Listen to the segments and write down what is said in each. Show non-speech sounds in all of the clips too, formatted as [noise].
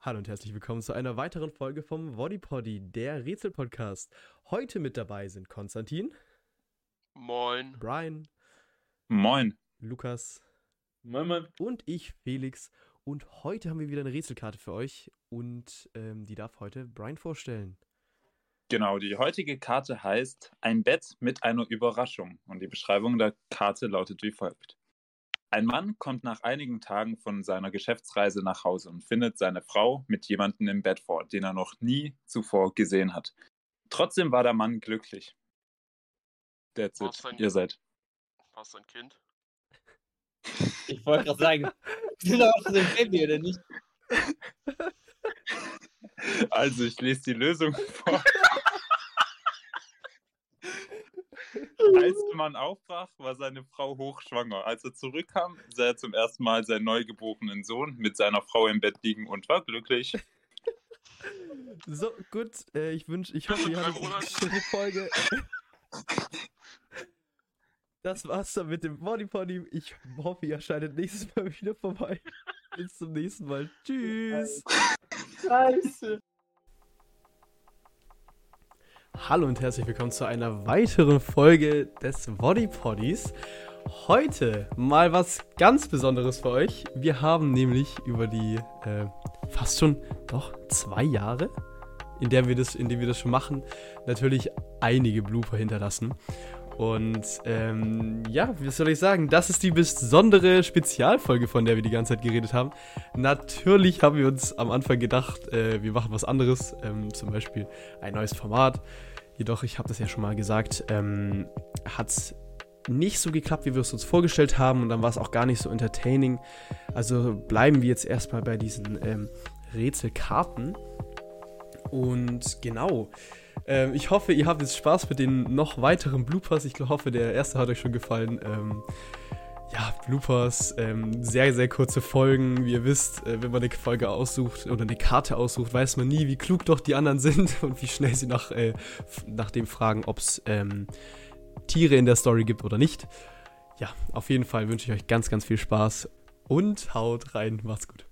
Hallo und herzlich willkommen zu einer weiteren Folge vom Bodypoddy, der Rätselpodcast. Heute mit dabei sind Konstantin, Moin. Brian, Moin. Lukas Moin, moin. und ich, Felix. Und heute haben wir wieder eine Rätselkarte für euch und ähm, die darf heute Brian vorstellen. Genau, die heutige Karte heißt Ein Bett mit einer Überraschung. Und die Beschreibung der Karte lautet wie folgt. Ein Mann kommt nach einigen Tagen von seiner Geschäftsreise nach Hause und findet seine Frau mit jemandem im Bett vor, den er noch nie zuvor gesehen hat. Trotzdem war der Mann glücklich. That's it. denn? Ihr seid. Warst du ein Kind? Ich wollte gerade sagen, sind schon ein Baby, oder nicht? [laughs] Also, ich lese die Lösung [laughs] vor. Als der Mann aufbrach, war seine Frau hochschwanger. Als er zurückkam, sah er zum ersten Mal seinen neugeborenen Sohn mit seiner Frau im Bett liegen und war glücklich. So, gut, äh, ich wünsche, ich hoffe, ihr hattet eine schöne Folge. Das war's dann mit dem Bodypoddy. Ich hoffe, ihr schaltet nächstes Mal wieder vorbei. Bis zum nächsten Mal. Tschüss. Scheiße. Hallo und herzlich willkommen zu einer weiteren Folge des Bodypoddies. Heute mal was ganz Besonderes für euch. Wir haben nämlich über die äh, fast schon doch zwei Jahre, in der wir das, in denen wir das schon machen, natürlich einige Blooper hinterlassen. Und ähm, ja, wie soll ich sagen, das ist die besondere Spezialfolge, von der wir die ganze Zeit geredet haben. Natürlich haben wir uns am Anfang gedacht, äh, wir machen was anderes, ähm, zum Beispiel ein neues Format. Jedoch, ich habe das ja schon mal gesagt, ähm, hat es nicht so geklappt, wie wir es uns vorgestellt haben und dann war es auch gar nicht so entertaining. Also bleiben wir jetzt erstmal bei diesen ähm, Rätselkarten. Und genau, ähm, ich hoffe, ihr habt jetzt Spaß mit den noch weiteren Bloopers. Ich hoffe, der erste hat euch schon gefallen. Ähm, ja, Bloopers, ähm, sehr, sehr kurze Folgen. Wie ihr wisst, äh, wenn man eine Folge aussucht oder eine Karte aussucht, weiß man nie, wie klug doch die anderen [laughs] sind und wie schnell sie nach, äh, nach dem fragen, ob es ähm, Tiere in der Story gibt oder nicht. Ja, auf jeden Fall wünsche ich euch ganz, ganz viel Spaß und haut rein. Macht's gut.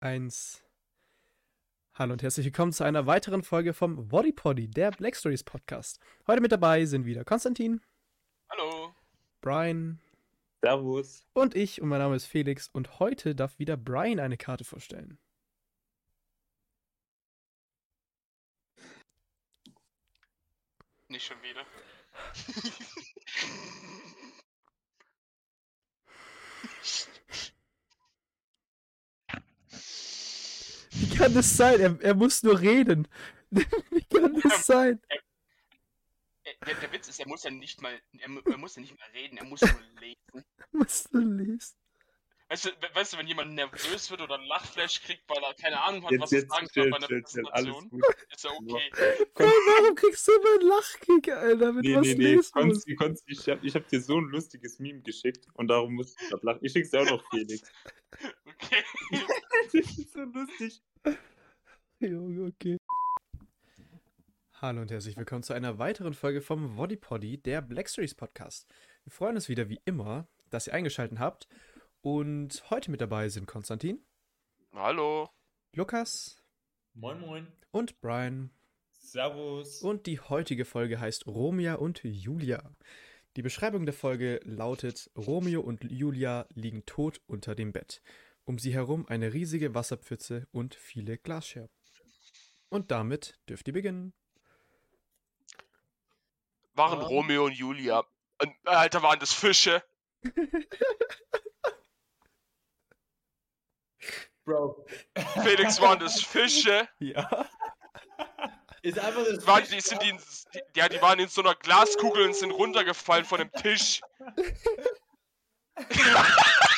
Eins. Hallo und herzlich willkommen zu einer weiteren Folge vom Bodypoddy, der Black Stories Podcast. Heute mit dabei sind wieder Konstantin, Hallo. Brian, Servus. und ich und mein Name ist Felix und heute darf wieder Brian eine Karte vorstellen. Nicht schon wieder. [laughs] [laughs] kann das sein? Er, er muss nur reden. [laughs] Wie kann das sein? Der, der Witz ist, er muss ja nicht mal, er, er muss ja nicht mal reden, er muss nur lesen. Was du liest. Weißt du, we- weißt du, wenn jemand nervös wird oder einen Lachflash kriegt, weil er keine Ahnung hat, was Jetzt, er jetzt, sagen soll chill, bei einer chill, Präsentation, gut. ist ja okay. [laughs] Hey, warum kriegst du immer einen Lachkick, Alter? Mit Nee, was nee, nee. lesen muss? Konsti, Konsti, ich hab, ich hab dir so ein lustiges Meme geschickt und darum musst du grad lachen. Ich schick's dir auch noch, Felix. [laughs] Okay. [laughs] das ist so lustig. Junge, okay. Hallo und herzlich willkommen zu einer weiteren Folge vom Bodypoddy, der Black Stories Podcast. Wir freuen uns wieder wie immer, dass ihr eingeschaltet habt. Und heute mit dabei sind Konstantin, Hallo. Lukas Moin, moin. und Brian. Servus. Und die heutige Folge heißt Romeo und Julia. Die Beschreibung der Folge lautet: Romeo und Julia liegen tot unter dem Bett. Um sie herum eine riesige Wasserpfütze und viele Glasscherben. Und damit dürft ihr beginnen. Waren Ähm. Romeo und Julia. äh, Alter, waren das Fische? [laughs] Bro. Felix, waren das [laughs] Fische? Ja. Ist einfach das. Waren, die, sind die, in, die, ja, die waren in so einer Glaskugel und sind runtergefallen von dem Tisch. [laughs]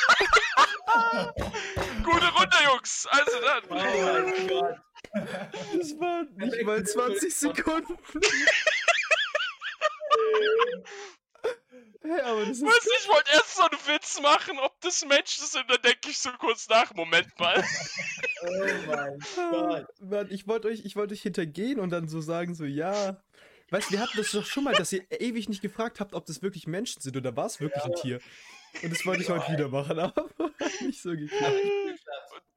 [laughs] Gute Runde, Jungs. Also dann. Oh mein Gott. Das waren nicht mal 20 Sekunden. [laughs] hey, aber das ist. Weißt du, ich wollte erst so einen Witz machen, ob das Menschen sind, dann denke ich so kurz nach. Moment mal. [laughs] Oh mein Gott. Mann, ich wollte euch, ich wollte euch hintergehen und dann so sagen, so, ja. Weißt du, wir hatten das doch schon mal, dass ihr ewig nicht gefragt habt, ob das wirklich Menschen sind oder war es wirklich ein Tier. Und das wollte ich heute wieder machen, [laughs] aber nicht so geklappt.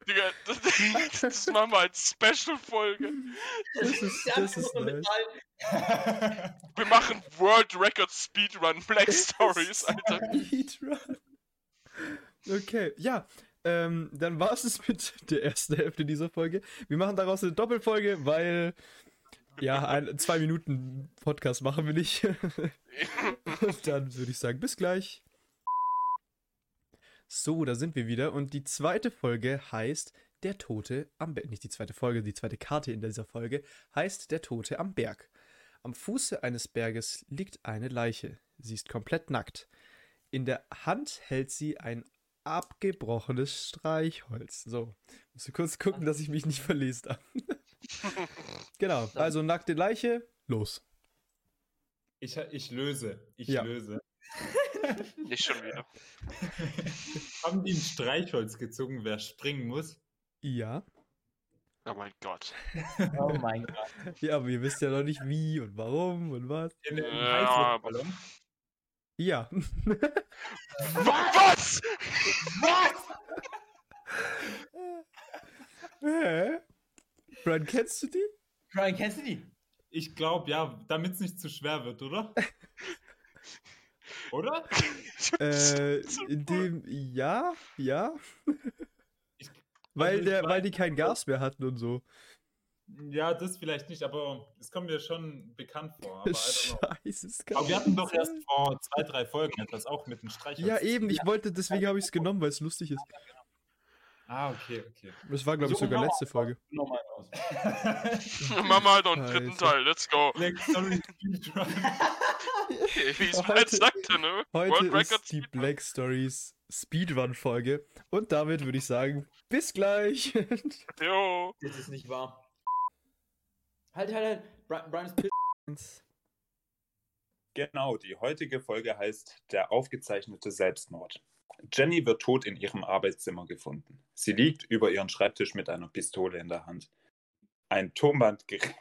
Digga, das, [laughs] das machen wir als Special-Folge. Das ist, das ist nice. Wir machen World Record Speedrun Black Stories, Alter. Speedrun. Okay, ja. Ähm, dann war es mit der ersten Hälfte dieser Folge. Wir machen daraus eine Doppelfolge, weil ja, ein, zwei Minuten Podcast machen wir nicht. [laughs] Und dann würde ich sagen, bis gleich. So, da sind wir wieder. Und die zweite Folge heißt Der Tote am Berg. Nicht die zweite Folge, die zweite Karte in dieser Folge heißt Der Tote am Berg. Am Fuße eines Berges liegt eine Leiche. Sie ist komplett nackt. In der Hand hält sie ein abgebrochenes Streichholz. So, muss kurz gucken, dass ich mich nicht verlesen habe. [laughs] genau, [laughs] also nackte Leiche, los. Ich, ich löse. Ich Ja. löse. [laughs] Nicht schon wieder. [laughs] Haben die ein Streichholz gezogen, wer springen muss? Ja. Oh mein Gott. [laughs] Oh mein Gott. Ja, aber ihr wisst ja noch nicht wie und warum und was. In einem Ja, Heißluftballon? Ja. Was? Hä? Brian, kennst du die? Brian, kennst du die? Ich glaube, ja, damit es nicht zu schwer wird, oder? Oder? [laughs] Äh, in dem, ja, ja. [laughs] Weil, also der, weil die kein Gas mehr hatten und so. Ja, das vielleicht nicht, aber es kommt mir schon bekannt vor. Aber. Scheiße, aber wir hatten doch erst vor zwei, drei Folgen etwas auch mit einem Streichholz. Ja, eben, ich wollte, deswegen habe ich es genommen, weil es lustig ist. Ah, okay, okay. Das war, glaube ich, So, sogar letzte Folge. Nochmal aus. [laughs] Machen wir halt noch einen dritten. Teil. Let's go. Black Story Speedrun. Wie es Heute- halt sagte, ne? Heute World Record ist die Speedrun. Black Stories Speedrun-Folge. Und damit würde ich sagen, bis gleich. [laughs] Jo. Das ist nicht wahr. Halt, halt, halt. Bri- Brian ist piss. Genau, die heutige Folge heißt Der aufgezeichnete Selbstmord. Jenny wird tot in ihrem Arbeitszimmer gefunden. Sie liegt über ihren Schreibtisch mit einer Pistole in der Hand. Ein Tonbandgerät.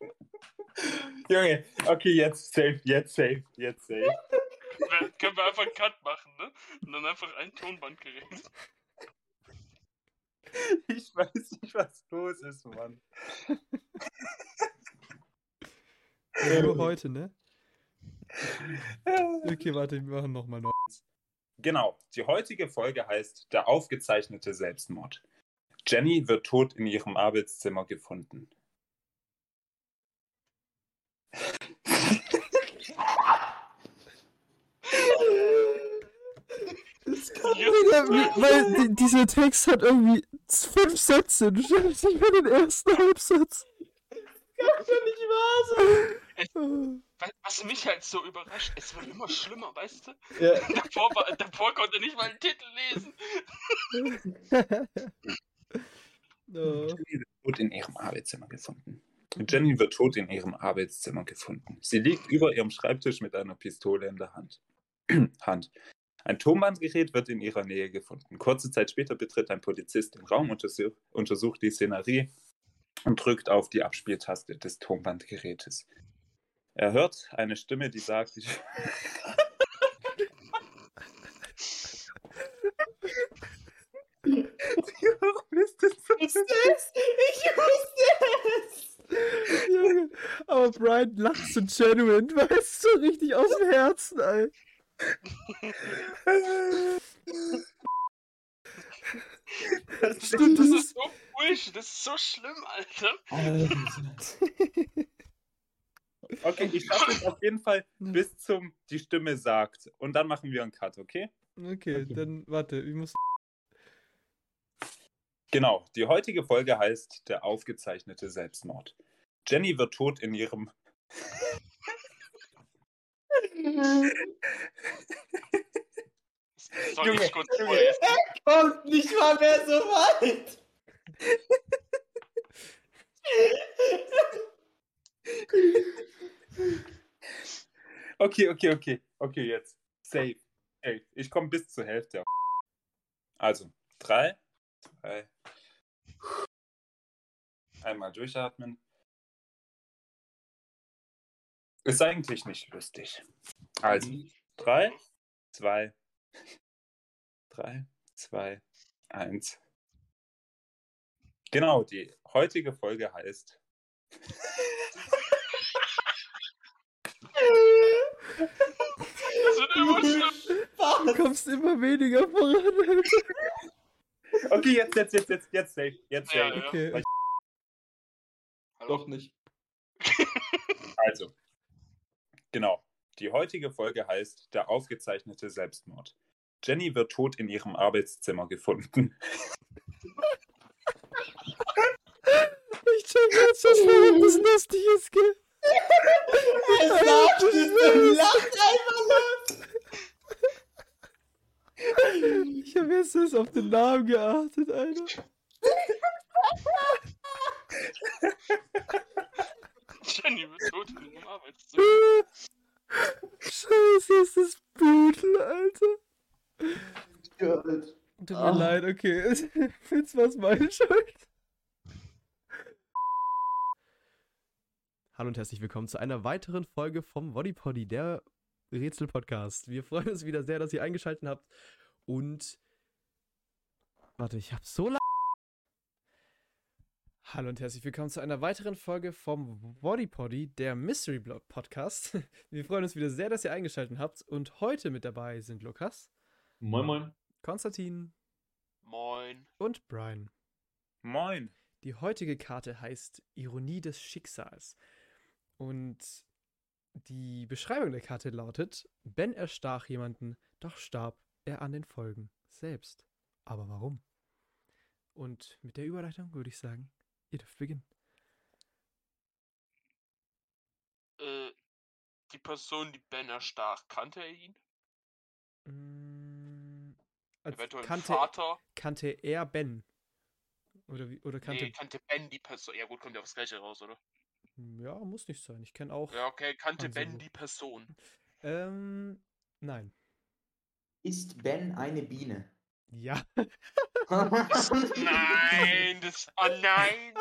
[laughs] Junge, okay, jetzt safe, jetzt safe, jetzt safe. Wir- Können wir einfach einen Cut machen, ne? Und dann einfach ein Tonbandgerät. Ich weiß nicht, was los ist, Mann. Nur heute, ne? Okay, warte, wir machen nochmal neu. Genau, die heutige Folge heißt Der aufgezeichnete Selbstmord. Jenny wird tot in ihrem Arbeitszimmer gefunden. Weil di- dieser Text hat irgendwie fünf Sätze. Du stellst nicht mehr den ersten Halbsatz. Kann nicht wahr Was- Was mich halt so überrascht, es wird immer schlimmer, weißt du? Ja. [laughs] Davor, war, davor konnte nicht mal den Titel lesen. [laughs] Jenny wird tot in ihrem Arbeitszimmer gefunden. Jenny wird tot in ihrem Arbeitszimmer gefunden. Sie liegt über ihrem Schreibtisch mit einer Pistole in der Hand. [clears throat] Hand. Ein Tonbandgerät wird in ihrer Nähe gefunden. Kurze Zeit später betritt ein Polizist den Raum, untersuch, untersucht die Szenerie und drückt auf die Abspieltaste des Tonbandgerätes. Er hört eine Stimme, die sagt, ich, Warum ist das so? Ich wusste es! Junge, aber Brian lacht so genuine, weißt du, so richtig aus dem Herzen, ey. Stimmt, das Das ist so Bullshit, das ist so schlimm, Alter. Okay, ich schaffe es auf jeden Fall [laughs] bis zum die Stimme sagt. Und dann machen wir einen Cut, okay? Okay, dann warte, ich muss. Genau, die heutige Folge heißt Der aufgezeichnete Selbstmord. Jenny wird tot in ihrem. [laughs] Soll Junge, ich kurz Junge. vorlesen? [laughs] Kommt nicht mal mehr so weit! Okay, okay, okay. Okay, jetzt. Safe. Safe. Ich komme bis zur Hälfte. Also, drei, zwei. Einmal durchatmen. Ist eigentlich nicht lustig. Also, drei, zwei, drei, zwei, Eins. Genau, die heutige Folge heißt. Das wird immer schlimm. Du kommst immer weniger voran. Okay, jetzt, jetzt, jetzt, jetzt, jetzt safe. Jetzt Ja, safe. ja. Okay. Hallo. Doch nicht. Also, genau. Die heutige Folge heißt Der aufgezeichnete Selbstmord. Jenny wird tot in ihrem Arbeitszimmer gefunden. Ich check jetzt schon, das lustig ist, gell? Er sagt es lacht einfach los. Ich habe jetzt erst auf den Namen geachtet, Alter. Jenny wird tot in ihrem Arbeitszimmer. Scheiße, ist das brutal, Alter. Gott. Tut mir Ah. leid, okay. [laughs] Jetzt war's meine Schuld. Hallo und herzlich willkommen zu einer weiteren Folge vom Bodypoddy, der Rätsel-Podcast. Wir freuen uns wieder sehr, dass ihr eingeschaltet habt. Und. Warte, ich hab so lange. Hallo und herzlich willkommen zu einer weiteren Folge vom Bodypoddy, der Mystery Blog Podcast. [laughs] Wir freuen uns wieder sehr, dass ihr eingeschaltet habt. Und heute mit dabei sind Lukas, Moin, moin. Konstantin Moin. und Brian. Moin. Die heutige Karte heißt Ironie des Schicksals. Und die Beschreibung der Karte lautet: Ben erstach jemanden, doch starb er an den Folgen selbst. Aber warum? Und mit der Überleitung würde ich sagen, ihr dürft beginnen. Äh, die Person, die Ben erstach, kannte er ihn? Mm, als Eventuell kannte, Vater? kannte er Ben? Oder, wie, oder kannte. nee, kannte Ben die Person. Ja gut, kommt ja aufs Gleiche raus, oder? Ja, muss nicht sein. Ich kenne auch. Ja, okay, kannte Ben die Person. Ähm, nein. Ist Ben eine Biene? Ja. [laughs] Nein, das. Oh nein!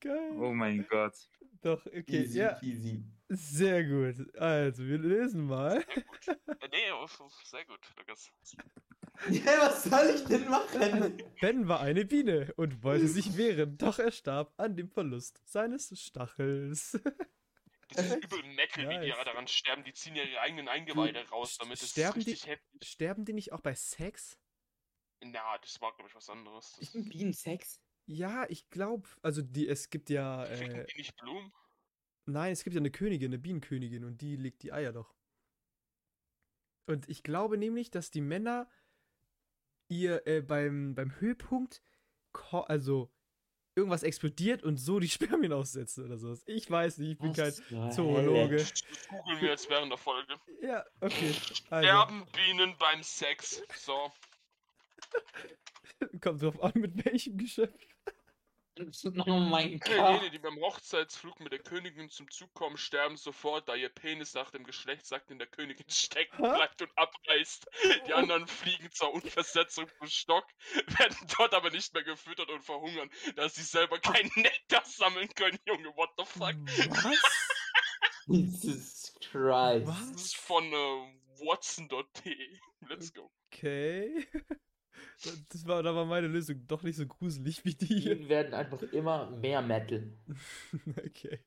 Geil. Oh mein Gott. Doch, okay. Easy Ja, peasy. sehr gut. Also, wir lesen mal. Sehr gut. Äh, nee, sehr gut, Lukas. [laughs] Ja, was soll ich denn machen? Ben war eine Biene und wollte sich wehren, doch er starb an dem Verlust seines Stachels. Das ist übel Metal, wie die daran sterben. Die ziehen ja ihre eigenen Eingeweide raus, damit es sterben die- richtig heftig. Sterben die nicht auch bei Sex? Na, das war, glaube ich, was anderes. Das Ist ein Bienensex? Ja, ich glaube, also die, es gibt ja, äh, die nicht Blumen? nein, es gibt ja eine Königin, eine Bienenkönigin und die legt die Eier doch. Und ich glaube nämlich, dass die Männer ihr äh, beim, beim Höhepunkt, also irgendwas explodiert und so die [laughs] Spermien aussetzen oder sowas. Ich weiß nicht, ich bin kein Zoologe. Googeln wir jetzt während der Folge. Ja, okay. Also, Sterben Bienen beim Sex. So. [laughs] kommt drauf an, mit welchem Geschöpf. Oh mein Jene, Gott. die beim Hochzeitsflug mit der Königin zum Zug kommen, sterben sofort, da ihr Penis nach dem Geschlechtsakt in der Königin stecken bleibt und abreißt. Die anderen fliegen zur Unversetzung vom Stock, [laughs] werden dort aber nicht mehr gefüttert und verhungern, da sie selber keinen Nektar sammeln können. Junge, what the fuck? Was? [laughs] Jesus Christ. Was? Das ist von äh, watson.de. Let's go. Okay. [laughs] Das- war, da war meine Lösung doch nicht so gruselig wie die. Bienen werden einfach immer mehr Metal. [laughs] Okay.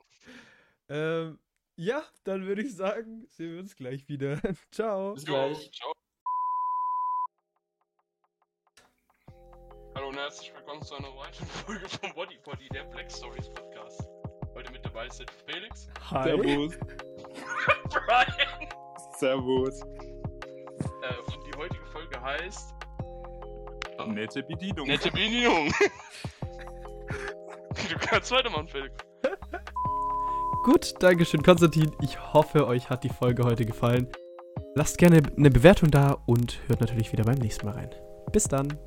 Ähm, ja, dann würde ich sagen, sehen wir uns gleich wieder. [laughs] Ciao. Bis gleich. ciao. Hallo und herzlich willkommen zu einer weiteren Folge vom Body Body, der Black Stories Podcast. Heute mit dabei sind Felix, Hi. Servus. [laughs] Brian Servus. äh, und die heutige Folge heißt Nette Bedienung. Nette Bedienung. du kannst weitermachen, Felix. Gut, Dankeschön, Konstantin. Ich hoffe, euch hat die Folge heute gefallen. Lasst gerne eine Bewertung da und hört natürlich wieder beim nächsten Mal rein. Bis dann.